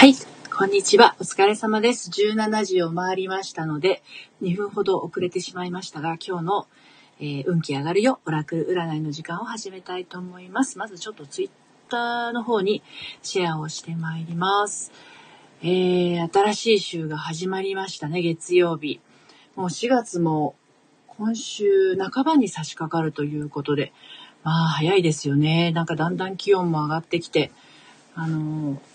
はい、こんにちは。お疲れ様です。17時を回りましたので、2分ほど遅れてしまいましたが、今日の、えー運気上がるよ、オラクル占いの時間を始めたいと思います。まずちょっとツイッターの方にシェアをしてまいります。えー、新しい週が始まりましたね、月曜日。もう4月も今週半ばに差し掛かるということで、まあ早いですよね。なんかだんだん気温も上がってきて、あのー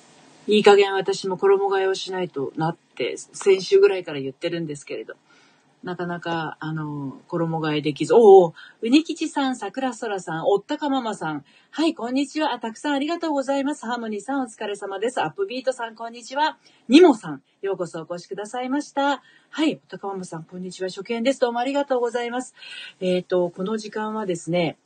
いい加減私も衣替えをしないとなって、先週ぐらいから言ってるんですけれど、なかなか、あの、衣替えできず、おお、うにきちさん、さくらそらさん、おったかママさん、はい、こんにちは。あたくさんありがとうございます。ハーモニーさん、お疲れ様です。アップビートさん、こんにちは。ニモさん、ようこそお越しくださいました。はい、おったかママさん、こんにちは。初見です。どうもありがとうございます。えっ、と、この時間はですね、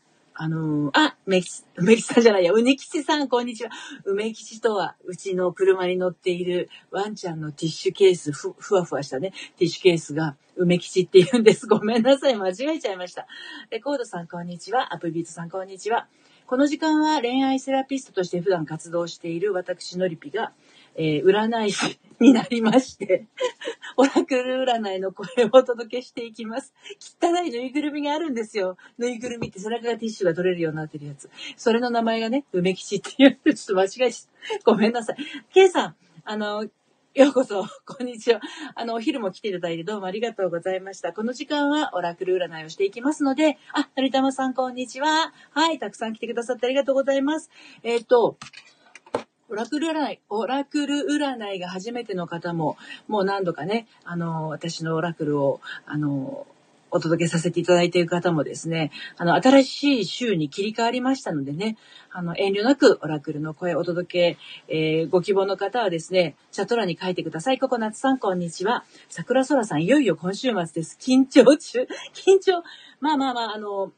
あのーあ、梅吉、梅吉さんじゃないや、うにきちさん、こんにちは。梅吉とは、うちの車に乗っているワンちゃんのティッシュケース、ふ、ふわふわしたね、ティッシュケースが、梅吉って言うんです。ごめんなさい、間違えちゃいました。レコードさん、こんにちは。アップビートさん、こんにちは。この時間は恋愛セラピストとして普段活動している私のりぴが、えー占い師になりまして、オラクル占いの声をお届けしていきます。汚いぬいぐるみがあるんですよ。ぬいぐるみって背中がティッシュが取れるようになってるやつ。それの名前がね、梅吉っていう、ちょっと間違えちゃった。ごめんなさい。ケイさん、あの、ようこそ、こんにちは。あの、お昼も来ていただいてどうもありがとうございました。この時間はオラクル占いをしていきますので、あ、のりたまさんこんにちは。はい、たくさん来てくださってありがとうございます。えっ、と、オラクル占い、オラクル占いが初めての方も、もう何度かね、あの、私のオラクルを、あの、お届けさせていただいている方もですね、あの、新しい週に切り替わりましたのでね、あの、遠慮なくオラクルの声をお届け、えーご希望の方はですね、チャット欄に書いてください。ココナッツさん、こんにちは。桜空さん、いよいよ今週末です。緊張中。緊張。まあまあまあ、あの、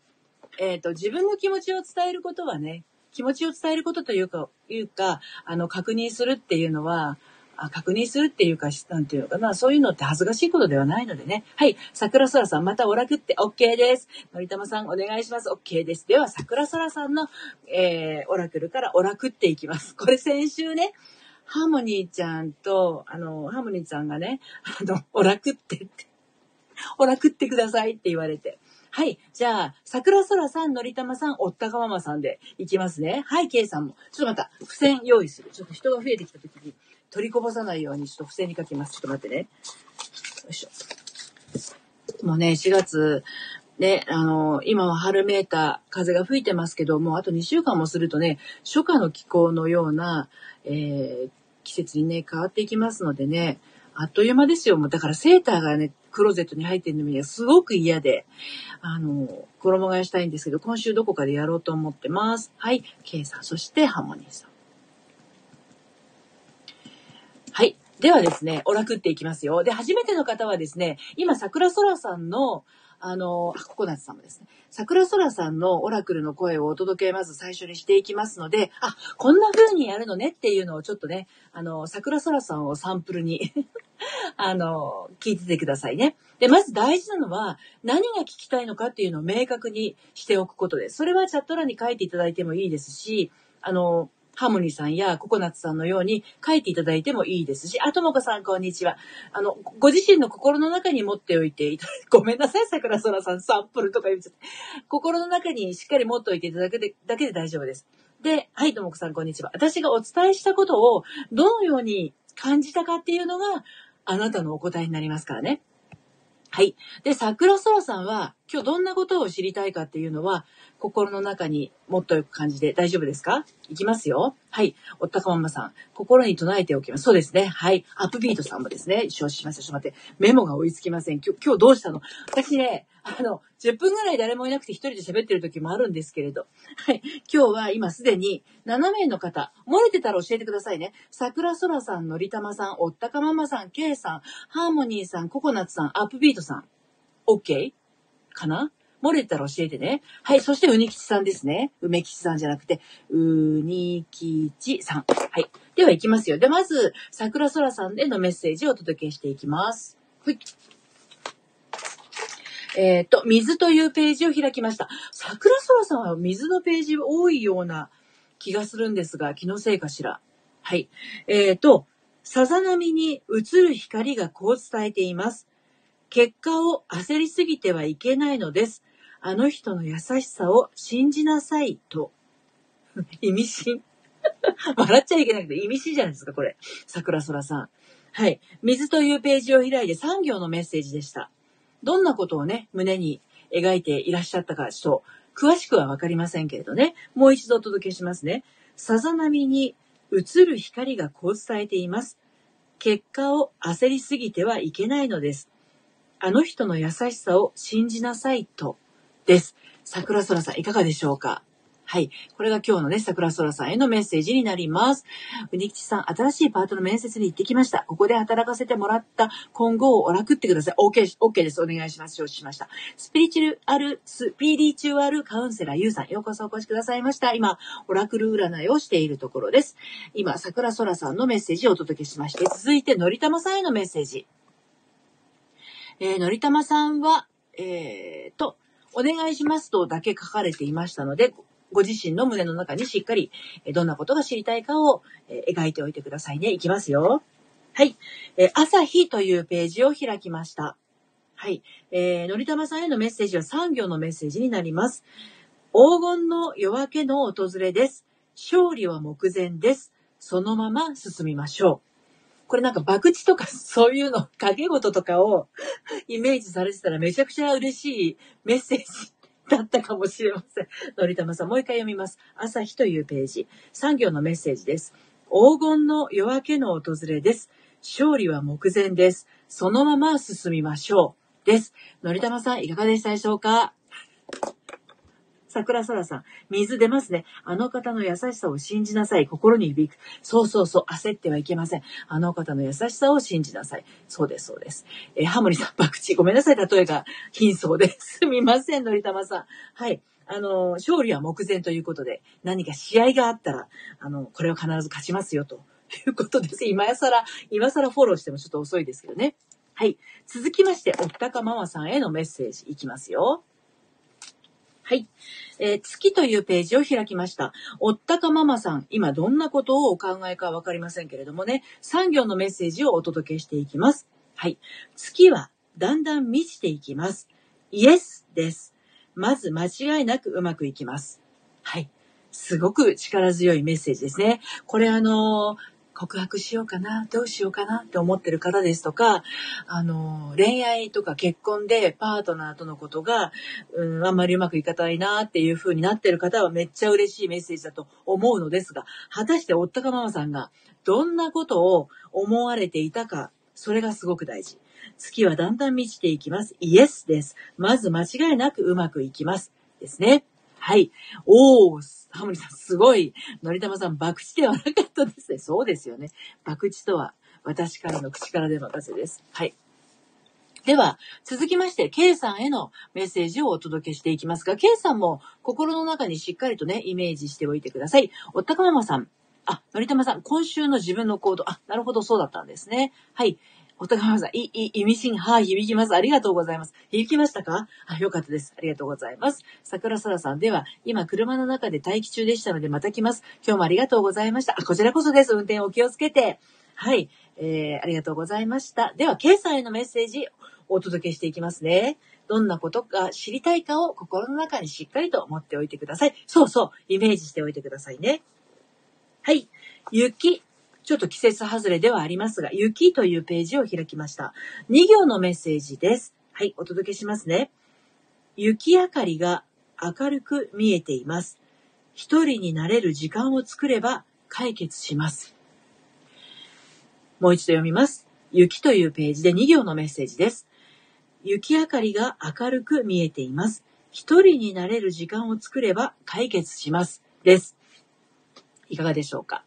えっ、と、自分の気持ちを伝えることはね、気持ちを伝えることというか、いうか、あの、確認するっていうのは、あ確認するっていうか、なんていうのかな、そういうのって恥ずかしいことではないのでね。はい、桜空さん、またオラクって OK です。のりたまさん、お願いします。OK です。では、桜空さんの、えー、オラクルからオラクっていきます。これ先週ね、ハーモニーちゃんと、あの、ハーモニーちゃんがね、あの、オラクってって、オラクってくださいって言われて。はい。じゃあ、桜空さん、のりたまさん、おったかママさんでいきますね。はい、ケイさんも。ちょっとまた、付箋用意する。ちょっと人が増えてきたときに、取りこぼさないように、ちょっと付箋に書きます。ちょっと待ってね。よいしょ。もうね、4月、ね、あの、今は春めいた風が吹いてますけども、あと2週間もするとね、初夏の気候のような、えー季節にね、変わっていきますのでね、あっという間ですよ。もうだからセーターがね、クローゼットに入ってるのにはすごく嫌で、あの、衣替えしたいんですけど、今週どこかでやろうと思ってます。はい。ケイさん、そしてハモニーさん。はい。ではですね、オラクっていきますよ。で、初めての方はですね、今、桜空さんの、あの、あ、ココナッツさんもですね、桜空さんのオラクルの声をお届けまず最初にしていきますので、あ、こんな風にやるのねっていうのをちょっとね、あの、桜空さんをサンプルに あの、聞いててくださいね。で、まず大事なのは、何が聞きたいのかっていうのを明確にしておくことです。それはチャット欄に書いていただいてもいいですし、あの、ハーモニさんやココナッツさんのように書いていただいてもいいですし、あ、ともこさんこんにちは。あの、ご自身の心の中に持っておいていただごめんなさい、桜空さん、サンプルとか言っちゃって。心の中にしっかり持っておいていただけで、だけで大丈夫です。で、はい、ともこさんこんにちは。私がお伝えしたことをどのように感じたかっていうのが、あなたのお答えになりますからね。はい。で、桜空さんは、今日どんなことを知りたいかっていうのは、心の中にもっとよく感じで大丈夫ですか？いきますよ。はい。おったかままさん。心に唱えておきます。そうですね。はい。アップビートさんもですね。承知しました。ちょっと待って。メモが追いつきません。今日、今日どうしたの？私ね、あの、10分ぐらい誰もいなくて一人で喋ってる時もあるんですけれど。はい。今日は今すでに7名の方、漏れてたら教えてくださいね。桜空さん、のりたまさん、おったかままさん、けいさん、ハーモニーさん、ココナッツさん、アップビートさん。OK? かな？漏れたら教えてね。はい。そして、うにきちさんですね。梅吉さんじゃなくて、うにきちさん。はい。では、行きますよ。で、まず、桜空さんへのメッセージをお届けしていきます。はい。えっ、と、水というページを開きました。桜空さんは水のページ多いような気がするんですが、気のせいかしら。はい。えっ、と、さざ波に映る光がこう伝えています。結果を焦りすぎてはいけないのです。あの人の優しさを信じなさいと。意味深。笑っちゃいけなくて意味深じゃないですか、これ。桜空さん。はい。水というページを開いて3行のメッセージでした。どんなことをね、胸に描いていらっしゃったか、ちょっと詳しくはわかりませんけれどね。もう一度お届けしますね。さざ波に映る光がこう伝えています。結果を焦りすぎてはいけないのです。あの人の優しさを信じなさいと。です。桜空さんいかがでしょうか？はい。これが今日のね、桜空さんへのメッセージになります。うにきちさん、新しいパートの面接に行ってきました。ここで働かせてもらった今後をお楽ってください。OK、OK です。お願いします。承知しました。スピリチュアル、スピリチュアルカウンセラーゆうさん、ようこそお越しくださいました。今、オラクル占いをしているところです。今、桜空さんのメッセージをお届けしまして、続いて、のりたまさんへのメッセージ。えー、のりたまさんは、えー、と、お願いしますとだけ書かれていましたので、ご自身の胸の中にしっかり、どんなことが知りたいかを描いておいてくださいね。いきますよ。はい。え朝日というページを開きました。はい。えー、のりたまさんへのメッセージは3行のメッセージになります。黄金の夜明けの訪れです。勝利は目前です。そのまま進みましょう。これなんか博打とか そういうの、掛け事とかをイメージされてたらめちゃくちゃ嬉しいメッセージだったかもしれません。のりたまさん、もう一回読みます。朝日というページ。産業のメッセージです。黄金の夜明けの訪れです。勝利は目前です。そのまま進みましょう。です。のりたまさん、いかがでしたでしょうか？桜空さん、水出ますね。あの方の優しさを信じなさい。心に響く。そうそうそう、焦ってはいけません。あの方の優しさを信じなさい。そうです、そうです。えー、ハモリさん、爆地。ごめんなさい、例えが貧相です。すみません、のりたまさん。はい。あの、勝利は目前ということで、何か試合があったら、あの、これは必ず勝ちますよ、ということです。今更、今更フォローしてもちょっと遅いですけどね。はい。続きまして、おったかママさんへのメッセージいきますよ。はい。えー、月というページを開きました。おったかママさん、今どんなことをお考えかわかりませんけれどもね、3行のメッセージをお届けしていきます。はい。月はだんだん満ちていきます。イエスです。まず間違いなくうまくいきます。はい。すごく力強いメッセージですね。これあのー、告白しようかな、どうしようかなって思ってる方ですとか、あの、恋愛とか結婚でパートナーとのことが、うん、あんまりうまくいかないなっていう風になってる方はめっちゃ嬉しいメッセージだと思うのですが、果たしておったかママさんがどんなことを思われていたか、それがすごく大事。月はだんだん満ちていきます。イエスです。まず間違いなくうまくいきます。ですね。はい。おー、ハムリさん、すごい。のりたまさん、博打ではなかったですね。そうですよね。博打とは、私からの口からで任せです。はい。では、続きまして、K さんへのメッセージをお届けしていきますが、K さんも心の中にしっかりとね、イメージしておいてください。おったかママさん。あ、のりたまさん、今週の自分の行動。あ、なるほど、そうだったんですね。はい。お互いさん、い、い、意味深、はい、響きます。ありがとうございます。響きましたか？あ、よかったです。ありがとうございます。桜空さんでは、今、車の中で待機中でしたので、また来ます。今日もありがとうございました。あ、こちらこそです。運転お気をつけて。はい。えー、ありがとうございました。では、ケイさんへのメッセージ、お届けしていきますね。どんなことが知りたいかを心の中にしっかりと持っておいてください。そうそう、イメージしておいてくださいね。はい。雪、ちょっと季節外れではありますが、雪というページを開きました。2行のメッセージです。はい、お届けしますね。雪明かりが明るく見えています。一人になれる時間を作れば解決します。もう一度読みます。雪というページで2行のメッセージです。雪明かりが明るく見えています。一人になれる時間を作れば解決します。です。いかがでしょうか？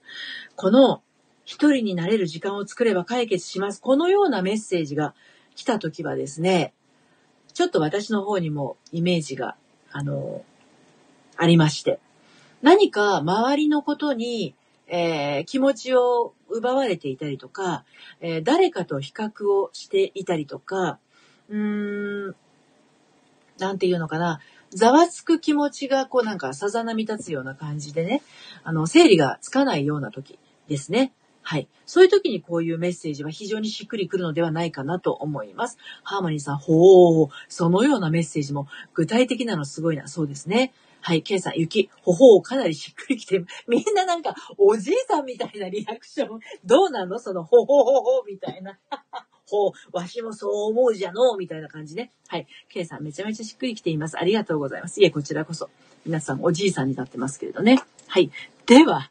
この一人になれる時間を作れば解決します。このようなメッセージが来た時はですね、ちょっと私の方にもイメージが、あの、ありまして。何か周りのことに、えー、気持ちを奪われていたりとか、えー、誰かと比較をしていたりとか、うーん、なんていうのかな、ざわつく気持ちがこうなんかさざ波立つような感じでね、あの、整理がつかないような時ですね。はい。そういう時にこういうメッセージは非常にしっくりくるのではないかなと思います。ハーモニーさん、ほー、そのようなメッセージも具体的なのすごいな。そうですね。はい、ケイさん、雪、ほほう、かなりしっくりきて、みんななんか、おじいさんみたいなリアクション、どうなの？その、ほほほほみたいな。ほう、わしもそう思うじゃの？みたいな感じね。はい。ケイさん、めちゃめちゃしっくりきています。ありがとうございます。いえ、こちらこそ。皆さん、おじいさんになってますけれどね。はい。では、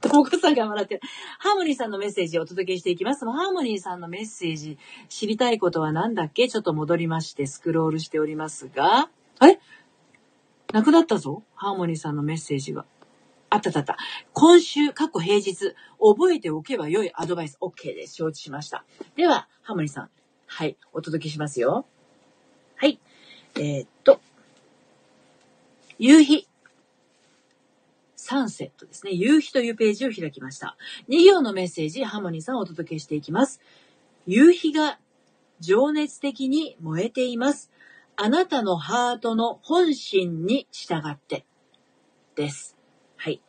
ともこさんが笑ってる。ハーモニーさんのメッセージをお届けしていきます。ハーモニーさんのメッセージ、知りたいことは何だっけ？ちょっと戻りまして、スクロールしておりますが、あれ？なくなったぞ？ハーモニーさんのメッセージが。あったあった。今週、過去平日、覚えておけば良いアドバイス。OK です。承知しました。では、ハーモニーさん。はい。お届けしますよ。はい。えー、っと。夕日。サンセットですね。夕日というページを開きました。2行のメッセージ、ハモニーさんをお届けしていきます。夕日が情熱的に燃えています。あなたのハートの本心に従って。です。はい。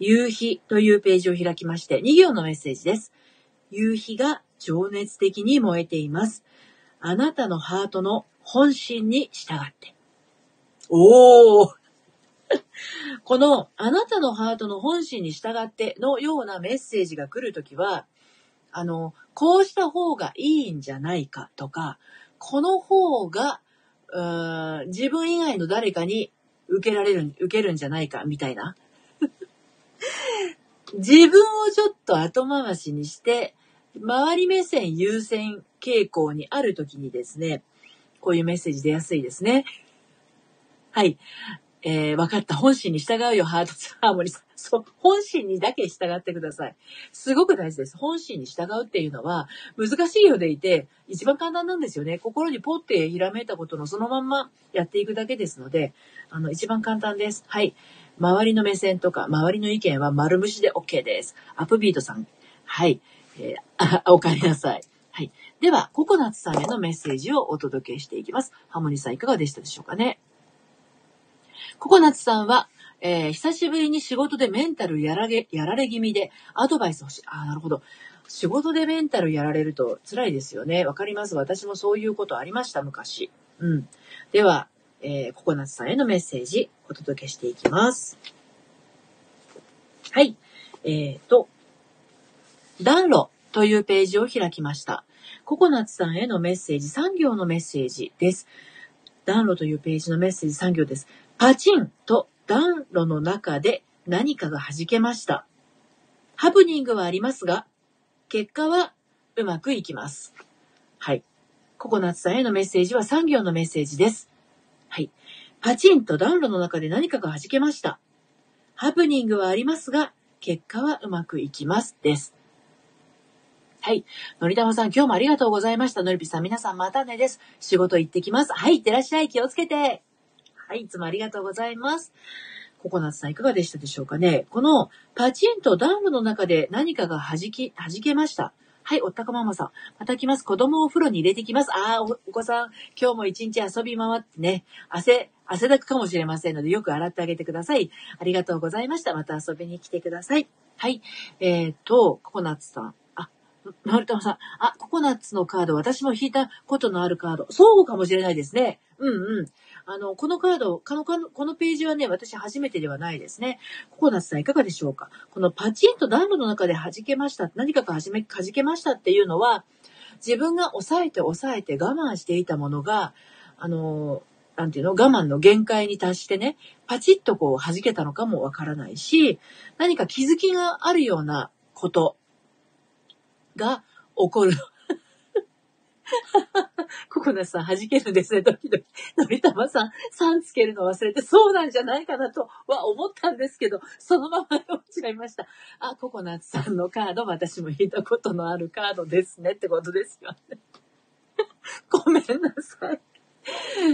夕日というページを開きまして、2行のメッセージです。夕日が情熱的に燃えています。あなたのハートの本心に従って。おー この、あなたのハートの本心に従ってのようなメッセージが来るときは、あの、こうした方がいいんじゃないかとか、この方がうん自分以外の誰かに受けられる、受けるんじゃないか、みたいな。自分をちょっと後回しにして、周り目線優先傾向にあるときにですね、こういうメッセージ出やすいですね。はい。えー、分かった。本心に従うよ、ハートハーモニーさん。そう、本心にだけ従ってください。すごく大事です。本心に従うっていうのは、難しいようでいて、一番簡単なんですよね。心にポッてひらめいたことのそのまんまやっていくだけですので、あの、一番簡単です。はい。周りの目線とか、周りの意見は丸無視で OK です。アップビートさん。はい。えー、あ、お帰りなさい。はい。では、ココナッツさんへのメッセージをお届けしていきます。ハーモニーさんいかがでしたでしょうかね？ココナッツさんは、えー、久しぶりに仕事でメンタルやられ、やられ気味でアドバイス欲しい。ああ、なるほど。仕事でメンタルやられると辛いですよね。わかります。私もそういうことありました、昔。うん。では、えー、ココナッツさんへのメッセージお届けしていきます。はい。えーと、暖炉というページを開きました。ココナッツさんへのメッセージ、3行のメッセージです。暖炉というページのメッセージ3行です。パチンと暖炉の中で何かが弾けました。ハプニングはありますが、結果はうまくいきます。はい。ココナッツさんへのメッセージは3行のメッセージです。はい。パチンと暖炉の中で何かが弾けました。ハプニングはありますが、結果はうまくいきます。です。はい。のりたまさん、今日もありがとうございました。のりぴさん、皆さんまたねです。仕事行ってきます。はい、いってらっしゃい。気をつけて。はい、いつもありがとうございます。ココナッツさんいかがでしたでしょうかね？このパチンと暖炉の中で何かが弾き、弾けました。はい、おったかママさん。また来ます。子供をお風呂に入れてきます。ああ、お子さん、今日も一日遊び回ってね、汗、汗だくかもしれませんので、よく洗ってあげてください。ありがとうございました。また遊びに来てください。はい。えっ、と、ココナッツさん。あ、のりたまさん。あ、ココナッツのカード、私も引いたことのあるカード。そうかもしれないですね。うんうん。あの、このカード、この、このページはね、私初めてではないですね。ココナッツさんいかがでしょうか？このパチンと暖炉の中で弾けました、何かが弾め、弾けましたっていうのは、自分が抑えて抑えて我慢していたものが、あの、なんていうの？我慢の限界に達してね、パチッとこう弾けたのかもわからないし、何か気づきがあるようなことが起こるココナッツさん弾けるんですね、時々。のりたまさん、さんつけるの忘れて、そうなんじゃないかなとは思ったんですけど、そのまま読っちゃいました。あ、ココナッツさんのカード、私も引いたことのあるカードですねってことですよね。ごめんなさい。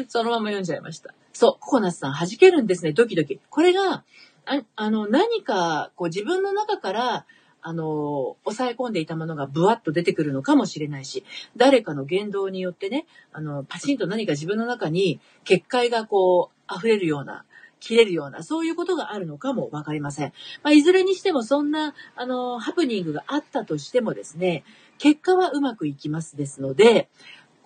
そのまま読んじゃいました。そう、ココナッツさん弾けるんですね、ドキドキ。これが、ああの、何か、こう自分の中から、あの、抑え込んでいたものがブワッと出てくるのかもしれないし、誰かの言動によってね、あの、パチンと何か自分の中に結界がこう、溢れるような切れるような、そういうことがあるのかもわかりません。まあ、いずれにしてもそんな、あの、ハプニングがあったとしてもですね、結果はうまくいきますですので、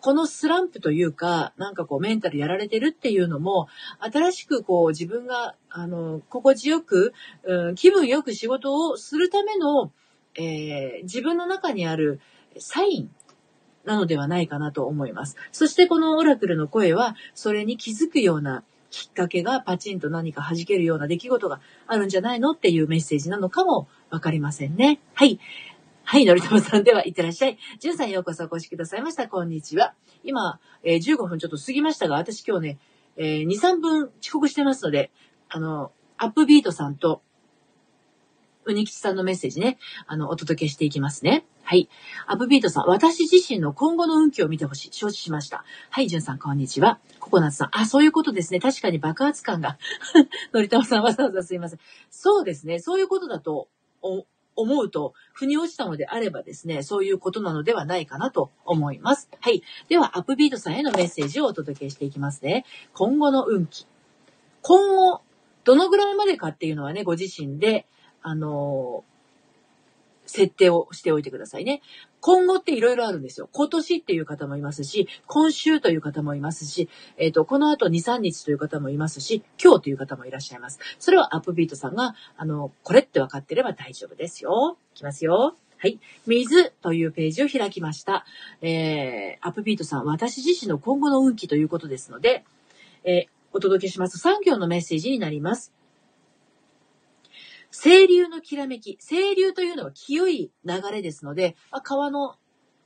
このスランプというか、なんかこうメンタルやられてるっていうのも、新しくこう自分が、あの、心地よく、うん、気分よく仕事をするための、え、自分の中にあるサインなのではないかなと思います。そしてこのオラクルの声は、それに気づくようなきっかけがパチンと何か弾けるような出来事があるんじゃないのっていうメッセージなのかもわかりませんね。はい。はい、のりともさんでは、いってらっしゃい。じゅんさんようこそお越しくださいました。こんにちは。今、えー、15分ちょっと過ぎましたが、私今日ね、えー、2、3分遅刻してますので、あの、アップビートさんと、うにきちさんのメッセージね、あの、お届けしていきますね。はい。アップビートさん、私自身の今後の運気を見てほしい。承知しました。はい、じゅんさん、こんにちは。ココナッツさん、あ、そういうことですね。確かに爆発感が。のりたまさん、わざわざすいません。そうですね。そういうことだと、思うと、腑に落ちたのであればですね、そういうことなのではないかなと思います。はい。では、アップビートさんへのメッセージをお届けしていきますね。今後の運気。今後、どのぐらいまでかっていうのはね、ご自身で、あのー設定をしておいてくださいね。今後っていろいろあるんですよ。今年っていう方もいますし、今週という方もいますし、えっ、ー、と、この後2、3日という方もいますし、今日という方もいらっしゃいます。それはアップビートさんが、あの、これって分かってれば大丈夫ですよ。いきますよ。はい。水というページを開きました。えー、アップビートさん、私自身の今後の運気ということですので、えー、お届けします。3行のメッセージになります。清流のきらめき。清流というのは清い流れですので、まあ、川の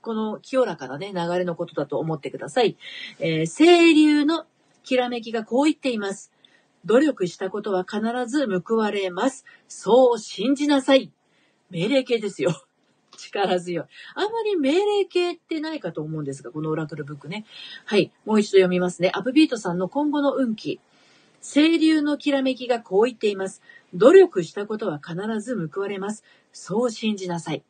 この清らかなね、流れのことだと思ってください。えー、清流のきらめきがこう言っています。努力したことは必ず報われます。そう信じなさい。命令形ですよ。力強い。あまり命令形ってないかと思うんですが、このオラクルブックね。はい。もう一度読みますね。アップビートさんの今後の運気。清流のきらめきがこう言っています。努力したことは必ず報われます。そう信じなさい。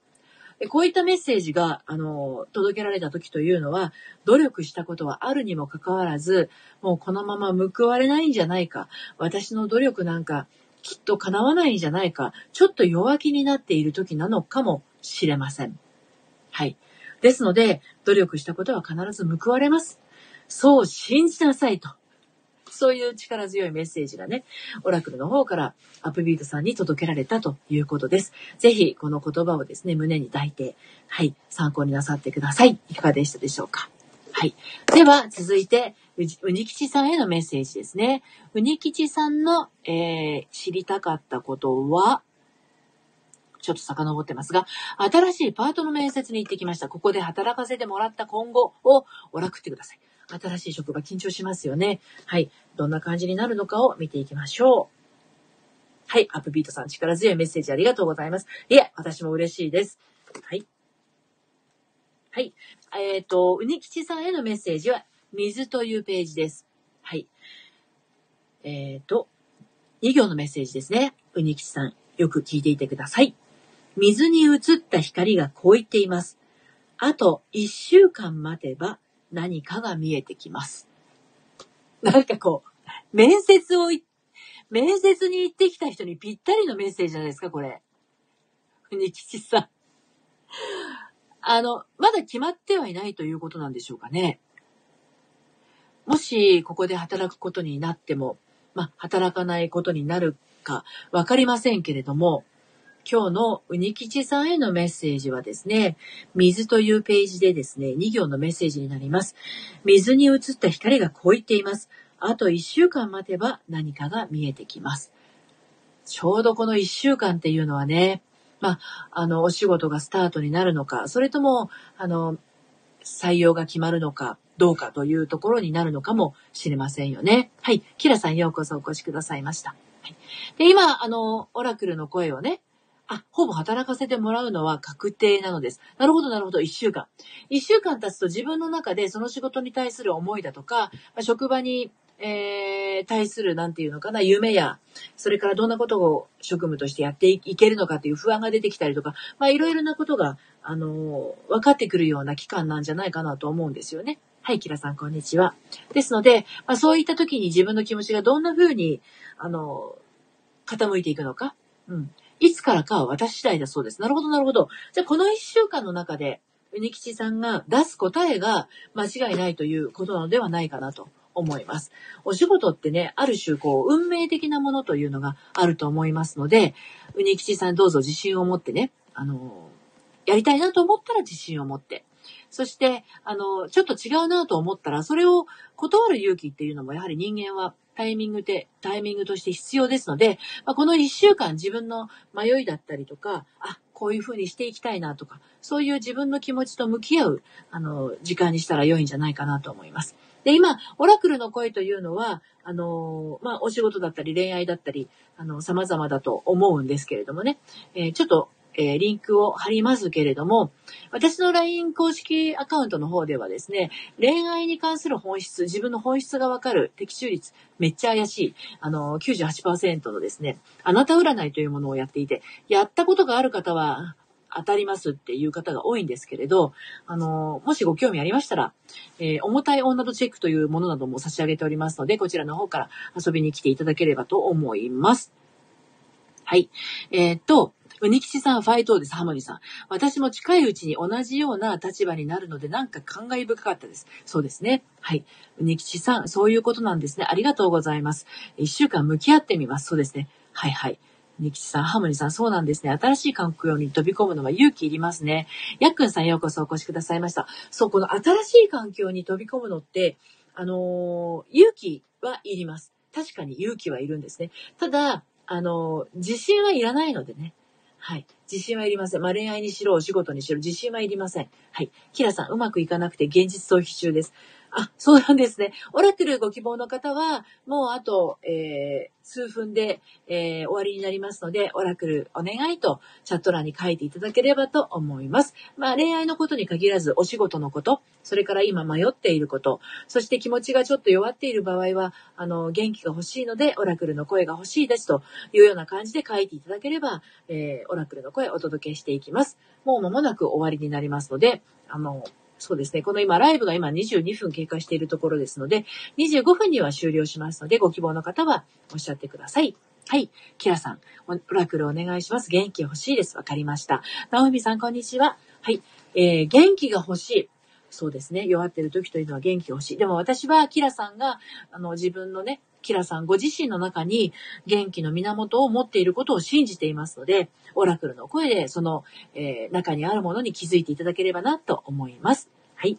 こういったメッセージが、あの、届けられた時というのは、努力したことはあるにもかかわらず、もうこのまま報われないんじゃないか。私の努力なんかきっと叶わないんじゃないか。ちょっと弱気になっている時なのかもしれません。はい。ですので、努力したことは必ず報われます。そう信じなさいと。そういう力強いメッセージがね、オラクルの方からアップビートさんに届けられたということです。ぜひ、この言葉をですね、胸に抱いて、はい、参考になさってください。いかがでしたでしょうか？はい。では、続いて、うにきちさんへのメッセージですね。うにきちさんの、えー、知りたかったことは、ちょっと遡ってますが、新しいパートの面接に行ってきました。ここで働かせてもらった今後をおらくってください。新しい職場緊張しますよね。はい。どんな感じになるのかを見ていきましょう。はい。アップビートさん、力強いメッセージありがとうございます。いえ、私も嬉しいです。はい。はい。えっ、ー、と、うにきちさんへのメッセージは、水というページです。はい。えっ、ー、と、2行のメッセージですね。うにきちさん、よく聞いていてください。水に映った光がこう言っています。あと1週間待てば何かが見えてきます。なんかこう、面接を面接に行ってきた人にぴったりのメッセージじゃないですか、これ。にきちさん。あの、まだ決まってはいないということなんでしょうかね。もし、ここで働くことになっても、まあ、働かないことになるかわかりませんけれども、今日のうにきちさんへのメッセージはですね、水というページでですね、2行のメッセージになります。水に映った光がこう言っています。あと1週間待てば何かが見えてきます。ちょうどこの1週間っていうのはね、まあ、あの、お仕事がスタートになるのか、それとも、あの、採用が決まるのか、どうかというところになるのかもしれませんよね。はい。キラさんようこそお越しくださいました。はい、で、今、あの、オラクルの声をね、あ、ほぼ働かせてもらうのは確定なのです。なるほど、なるほど。一週間。一週間経つと自分の中でその仕事に対する思いだとか、職場に、えー、対する、なんていうのかな、夢や、それからどんなことを職務としてやっていけるのかという不安が出てきたりとか、まあ、いろいろなことが、あのー、分かってくるような期間なんじゃないかなと思うんですよね。はい、キラさん、こんにちは。ですので、まあ、そういった時に自分の気持ちがどんな風に、あの、傾いていくのか。うん。いつからかは私次第だそうです。なるほど、なるほど。じゃあ、この一週間の中で、うにきちさんが出す答えが間違いないということなのではないかなと思います。お仕事ってね、ある種こう、運命的なものというのがあると思いますので、うにきちさんどうぞ自信を持ってね、あの、やりたいなと思ったら自信を持って、そして、あの、ちょっと違うなと思ったら、それを断る勇気っていうのも、やはり人間はタイミングで、タイミングとして必要ですので、まあ、この一週間自分の迷いだったりとか、あ、こういうふうにしていきたいなとか、そういう自分の気持ちと向き合う、あの、時間にしたら良いんじゃないかなと思います。で、今、オラクルの声というのは、あの、まあ、お仕事だったり恋愛だったり、あの、様々だと思うんですけれどもね、えー、ちょっとえー、リンクを貼りますけれども、私の LINE 公式アカウントの方ではですね、恋愛に関する本質、自分の本質がわかる的中率、めっちゃ怪しい、あの、98%のですね、あなた占いというものをやっていて、やったことがある方は、当たりますっていう方が多いんですけれど、あの、もしご興味ありましたら、えー、重たい女とチェックというものなども差し上げておりますので、こちらの方から遊びに来ていただければと思います。はい。えー、っと、うにきちさん、ファイトーです、ハモニさん。私も近いうちに同じような立場になるので、なんか感慨深かったです。そうですね。はい。うにきちさん、そういうことなんですね。ありがとうございます。一週間向き合ってみます。そうですね。はいはい。ニキチさん、ハモニさん、そうなんですね。新しい環境に飛び込むのは勇気いりますね。ヤックンさん、ようこそお越しくださいました。そう、この新しい環境に飛び込むのって、あのー、勇気はいります。確かに勇気はいるんですね。ただ、あのー、自信はいらないのでね。はい。自信はいりません。まあ、恋愛にしろ、お仕事にしろ、自信はいりません。はい。キラさん、うまくいかなくて現実逃避中です。あ、そうなんですね。オラクルご希望の方は、もうあと、えー、数分で、えー、終わりになりますので、オラクルお願いとチャット欄に書いていただければと思います。まあ、恋愛のことに限らず、お仕事のこと、それから今迷っていること、そして気持ちがちょっと弱っている場合は、あの、元気が欲しいので、オラクルの声が欲しいですというような感じで書いていただければ、えー、オラクルの声お届けしていきます。もう間もなく終わりになりますので、あの、そうですね。この今、ライブが今22分経過しているところですので、25分には終了しますので、ご希望の方はおっしゃってください。はい。キラさん、オラクルお願いします。元気欲しいです。わかりました。ナオミさん、こんにちは。はい。えー、元気が欲しい。そうですね。弱ってる時というのは元気欲しい。でも私はキラさんが、あの、自分のね、キラさんご自身の中に元気の源を持っていることを信じていますので、オラクルの声でその、えー、中にあるものに気づいていただければなと思います。はい。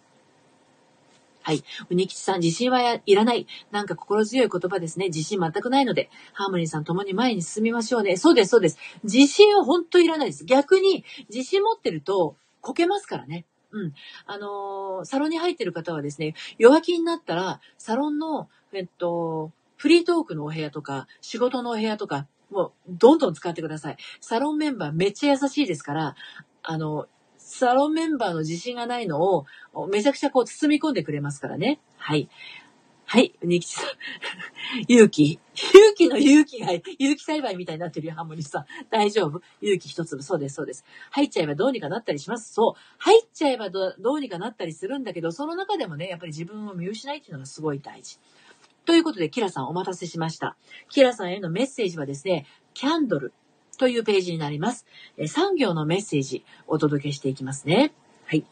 はい。うにきちさん、自信はいらない。なんか心強い言葉ですね。自信全くないので、ハーモニーさん共に前に進みましょうね。そうです、そうです。自信は本当いらないです。逆に、自信持ってると、こけますからね。うん。あのー、サロンに入ってる方はですね、弱気になったら、サロンの、えっと、フリートークのお部屋とか、仕事のお部屋とか、もう、どんどん使ってください。サロンメンバーめっちゃ優しいですから、あの、サロンメンバーの自信がないのを、めちゃくちゃこう包み込んでくれますからね。はい。はい、ニキチさん。勇気。勇気の勇気が、勇気栽培みたいになってるよ、ハモニさん。大丈夫勇気一粒。そうです、そうです。入っちゃえばどうにかなったりします。そう。入っちゃえばどうにかなったりするんだけど、その中でもね、やっぱり自分を見失いっていうのがすごい大事。ということで、キラさんお待たせしました。キラさんへのメッセージはですね、キャンドルというページになります。産業のメッセージお届けしていきますね。はい。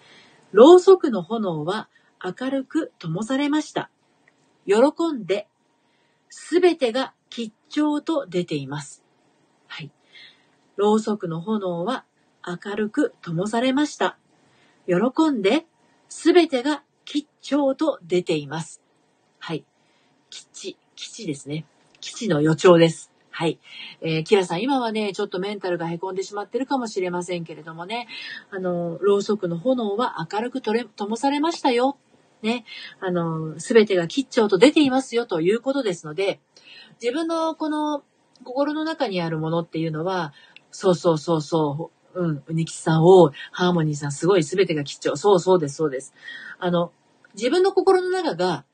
ろうそくの炎は明るく灯されました。喜んで、すべてが吉祥と出ています。はい。ろうそくの炎は明るく灯されました。喜んで、すべてが吉祥と出ています。はい。基地、基地ですね。基地の予兆です。はい。えー、キラさん、今はね、ちょっとメンタルが凹んでしまってるかもしれませんけれどもね、あの、ろうそくの炎は明るくとれ、灯されましたよ。ね。あの、すべてが吉祥と出ていますよということですので、自分のこの心の中にあるものっていうのは、そうそうそうそう、うん、うにきさんを、ハーモニーさん、すごいすべてが吉祥。そうそうです、そうです。あの、自分の心の中が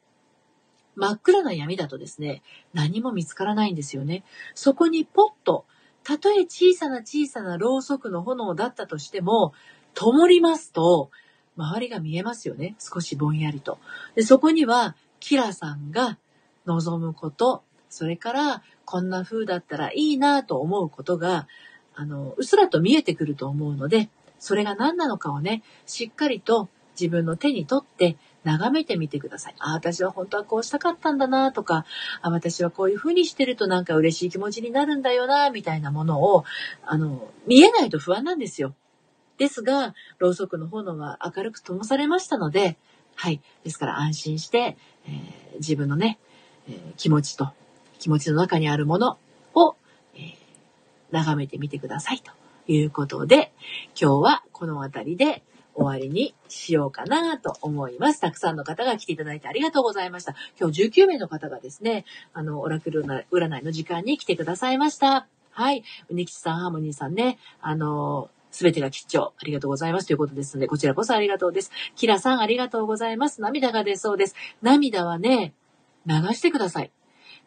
真っ暗な闇だとですね、何も見つからないんですよね。そこにポッと、たとえ小さな小さなろうそくの炎だったとしても、灯りますと、周りが見えますよね。少しぼんやりと。で、そこには、キラさんが望むこと、それから、こんな風だったらいいなと思うことが、あの、うっすらと見えてくると思うので、それが何なのかをね、しっかりと自分の手に取って眺めてみてください。あ、私は本当はこうしたかったんだなとか、あ、私はこういう風にしてるとなんか嬉しい気持ちになるんだよな、みたいなものを、あの、見えないと不安なんですよ。ですが、ろうそくの炎が明るく灯されましたので、はい。ですから安心して、えー、自分のね、えー、気持ちと、気持ちの中にあるものを、えー、眺めてみてくださいということで、今日はこの辺りで終わりにしようかなと思います。たくさんの方が来ていただいてありがとうございました。今日19名の方がですね、あの、オラクル占いの時間に来てくださいました。はい。うにきちさん、ハーモニーさんね、あの、すべてが吉祥。ありがとうございます。ということですので、こちらこそありがとうです。キラさん、ありがとうございます。涙が出そうです。涙はね、流してください。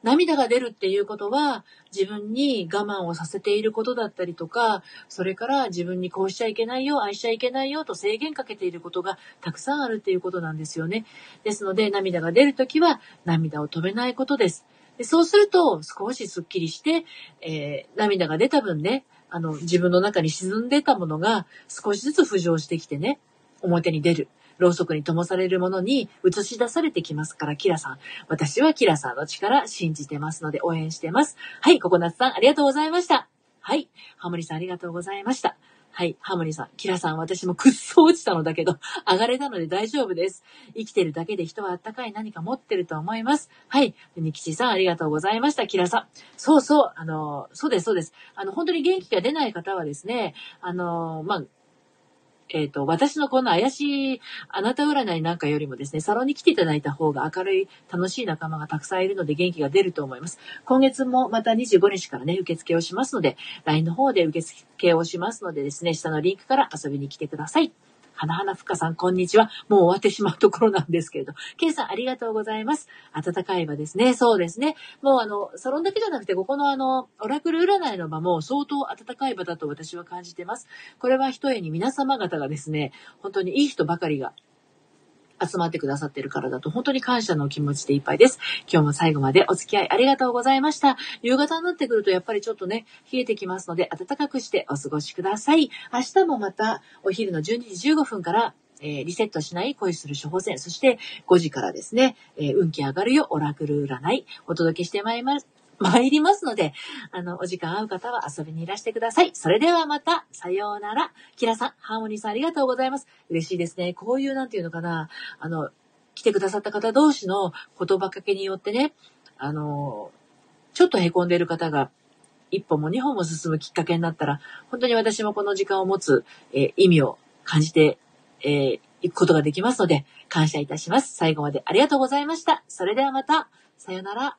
涙が出るっていうことは、自分に我慢をさせていることだったりとか、それから自分にこうしちゃいけないよ、愛しちゃいけないよと制限かけていることがたくさんあるっていうことなんですよね。ですので、涙が出るときは、涙を止めないことです。でそうすると、少しスッキリして、えー、涙が出た分ね、あの、自分の中に沈んでたものが少しずつ浮上してきてね、表に出る。ろうそくに灯されるものに映し出されてきますから、キラさん。私はキラさんの力信じてますので応援してます。はい、ココナッツさんありがとうございました。はい、ハモリさんありがとうございました。はい。ハモニーさん。キラさん、私もくっそ落ちたのだけど、上がれたので大丈夫です。生きてるだけで人はあったかい何か持ってると思います。はい。ニキチさん、ありがとうございました。キラさん。そうそう。あの、そうです、そうです。あの、本当に元気が出ない方はですね、あの、まあ、えっ、ー、と、私のこの怪しいあなた占いなんかよりもですね、サロンに来ていただいた方が明るい、楽しい仲間がたくさんいるので元気が出ると思います。今月もまた25日からね、受付をしますので、LINE の方で受付をしますのでですね、下のリンクから遊びに来てください。花花ふかさん、こんにちは。もう終わってしまうところなんですけれど。ケイさん、ありがとうございます。暖かい場ですね。そうですね。もうあの、サロンだけじゃなくて、ここのあの、オラクル占いの場も相当暖かい場だと私は感じてます。これは一重に皆様方がですね、本当にいい人ばかりが集まってくださってるからだと本当に感謝の気持ちでいっぱいです。今日も最後までお付き合いありがとうございました。夕方になってくるとやっぱりちょっとね、冷えてきますので暖かくしてお過ごしください。明日もまたお昼の12時15分からえー、リセットしない恋する処方箋、そして5時からですね、えー、運気上がるよ、オラクル占い、お届けしてまいります。参りますので、あの、お時間合う方は遊びにいらしてください。それではまた、さようなら。キラさん、ハーモニーさんありがとうございます。嬉しいですね。こういう、なんていうのかな、あの、来てくださった方同士の言葉かけによってね、あの、ちょっと凹んでいる方が、一歩も二歩も進むきっかけになったら、本当に私もこの時間を持つ、えー、意味を感じて、えー、いくことができますので、感謝いたします。最後までありがとうございました。それではまた、さようなら。